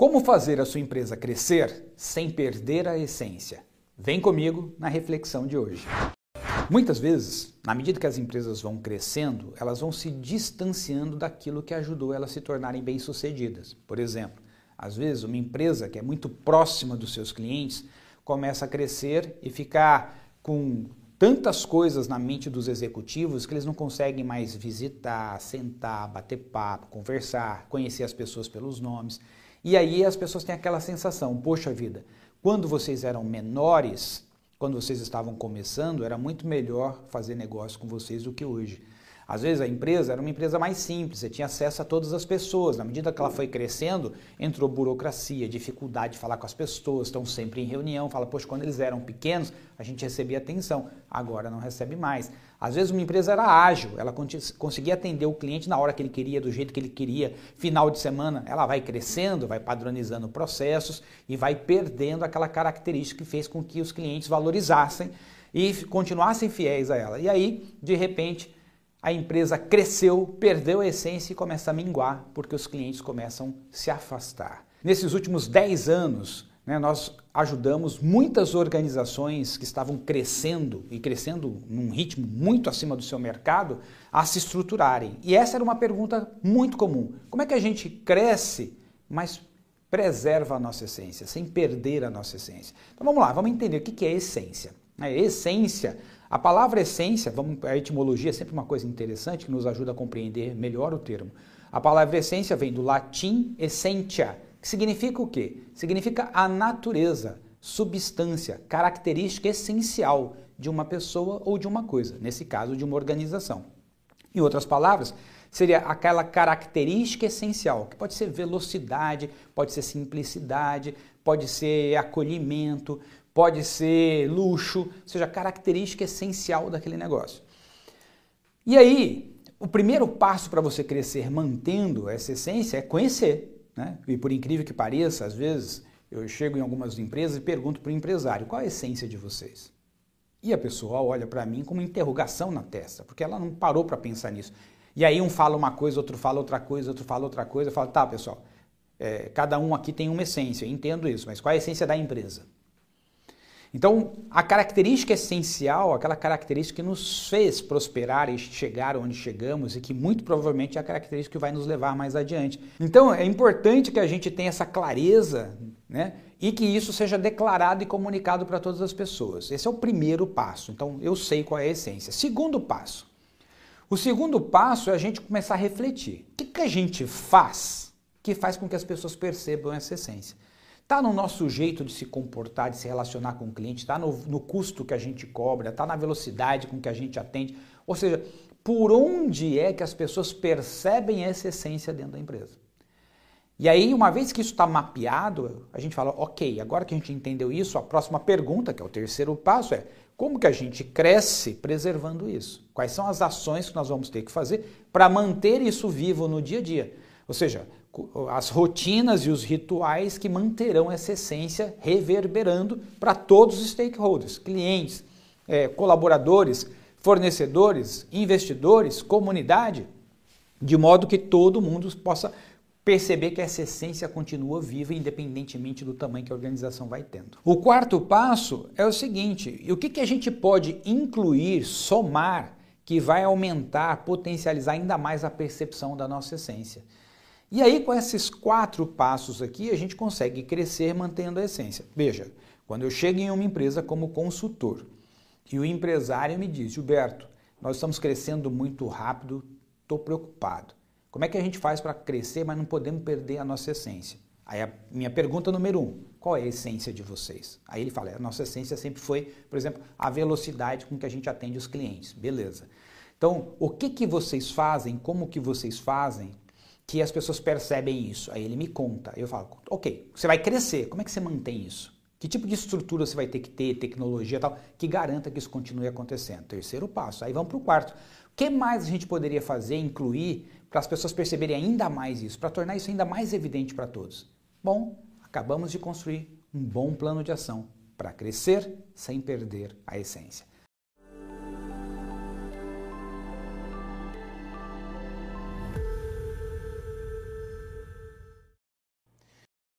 Como fazer a sua empresa crescer sem perder a essência? Vem comigo na reflexão de hoje. Muitas vezes, na medida que as empresas vão crescendo, elas vão se distanciando daquilo que ajudou elas a se tornarem bem-sucedidas. Por exemplo, às vezes uma empresa que é muito próxima dos seus clientes começa a crescer e ficar com tantas coisas na mente dos executivos que eles não conseguem mais visitar, sentar, bater papo, conversar, conhecer as pessoas pelos nomes. E aí as pessoas têm aquela sensação: poxa vida, quando vocês eram menores, quando vocês estavam começando, era muito melhor fazer negócio com vocês do que hoje. Às vezes a empresa era uma empresa mais simples, você tinha acesso a todas as pessoas. Na medida que ela foi crescendo, entrou burocracia, dificuldade de falar com as pessoas, estão sempre em reunião. Fala, poxa, quando eles eram pequenos, a gente recebia atenção, agora não recebe mais. Às vezes uma empresa era ágil, ela conseguia atender o cliente na hora que ele queria, do jeito que ele queria. Final de semana, ela vai crescendo, vai padronizando processos e vai perdendo aquela característica que fez com que os clientes valorizassem e continuassem fiéis a ela. E aí, de repente, a empresa cresceu, perdeu a essência e começa a minguar, porque os clientes começam a se afastar. Nesses últimos 10 anos, né, nós ajudamos muitas organizações que estavam crescendo e crescendo num ritmo muito acima do seu mercado a se estruturarem. E essa era uma pergunta muito comum: como é que a gente cresce, mas preserva a nossa essência, sem perder a nossa essência? Então vamos lá, vamos entender o que é essência. A essência a palavra essência, vamos, a etimologia é sempre uma coisa interessante que nos ajuda a compreender melhor o termo. A palavra essência vem do latim essentia, que significa o quê? Significa a natureza, substância, característica essencial de uma pessoa ou de uma coisa, nesse caso de uma organização. Em outras palavras, seria aquela característica essencial, que pode ser velocidade, pode ser simplicidade, pode ser acolhimento, pode ser luxo, ou seja, característica essencial daquele negócio. E aí, o primeiro passo para você crescer mantendo essa essência é conhecer. Né? E por incrível que pareça, às vezes eu chego em algumas empresas e pergunto para o empresário qual a essência de vocês. E a pessoa olha para mim com uma interrogação na testa, porque ela não parou para pensar nisso. E aí um fala uma coisa, outro fala outra coisa, outro fala outra coisa. Eu falo, tá, pessoal, é, cada um aqui tem uma essência, entendo isso, mas qual é a essência da empresa? Então, a característica essencial, aquela característica que nos fez prosperar e chegar onde chegamos e que muito provavelmente é a característica que vai nos levar mais adiante. Então, é importante que a gente tenha essa clareza, né? E que isso seja declarado e comunicado para todas as pessoas. Esse é o primeiro passo. Então, eu sei qual é a essência. Segundo passo. O segundo passo é a gente começar a refletir. O que, que a gente faz que faz com que as pessoas percebam essa essência? Está no nosso jeito de se comportar, de se relacionar com o cliente, está no, no, custo que a gente cobra, está na velocidade com que a gente atende. Ou seja, por onde é que as pessoas percebem essa essência dentro da empresa? E aí, uma vez que isso está mapeado, a gente fala, ok, agora que a gente entendeu isso, a próxima pergunta, que é o terceiro passo, é como que a gente cresce preservando isso? Quais são as ações que nós vamos ter que fazer para manter isso vivo no dia a dia? Ou seja, as rotinas e os rituais que manterão essa essência reverberando para todos os stakeholders, clientes, é, colaboradores, fornecedores, investidores, comunidade, de modo que todo mundo possa perceber que essa essência continua viva independentemente do tamanho que a organização vai tendo. O quarto passo é o seguinte: o que, que a gente pode incluir, somar, que vai aumentar, potencializar ainda mais a percepção da nossa essência? E aí, com esses quatro passos aqui, a gente consegue crescer mantendo a essência. Veja, quando eu chego em uma empresa como consultor e o empresário me diz, Gilberto, nós estamos crescendo muito rápido, estou preocupado. Como é que a gente faz para crescer, mas não podemos perder a nossa essência? Aí a minha pergunta número um, qual é a essência de vocês? Aí ele fala, a nossa essência sempre foi, por exemplo, a velocidade com que a gente atende os clientes. Beleza. Então, o que, que vocês fazem, como que vocês fazem que as pessoas percebem isso. Aí ele me conta. Eu falo, ok, você vai crescer, como é que você mantém isso? Que tipo de estrutura você vai ter que ter, tecnologia e tal, que garanta que isso continue acontecendo? Terceiro passo. Aí vamos para o quarto. O que mais a gente poderia fazer, incluir, para as pessoas perceberem ainda mais isso, para tornar isso ainda mais evidente para todos? Bom, acabamos de construir um bom plano de ação para crescer sem perder a essência.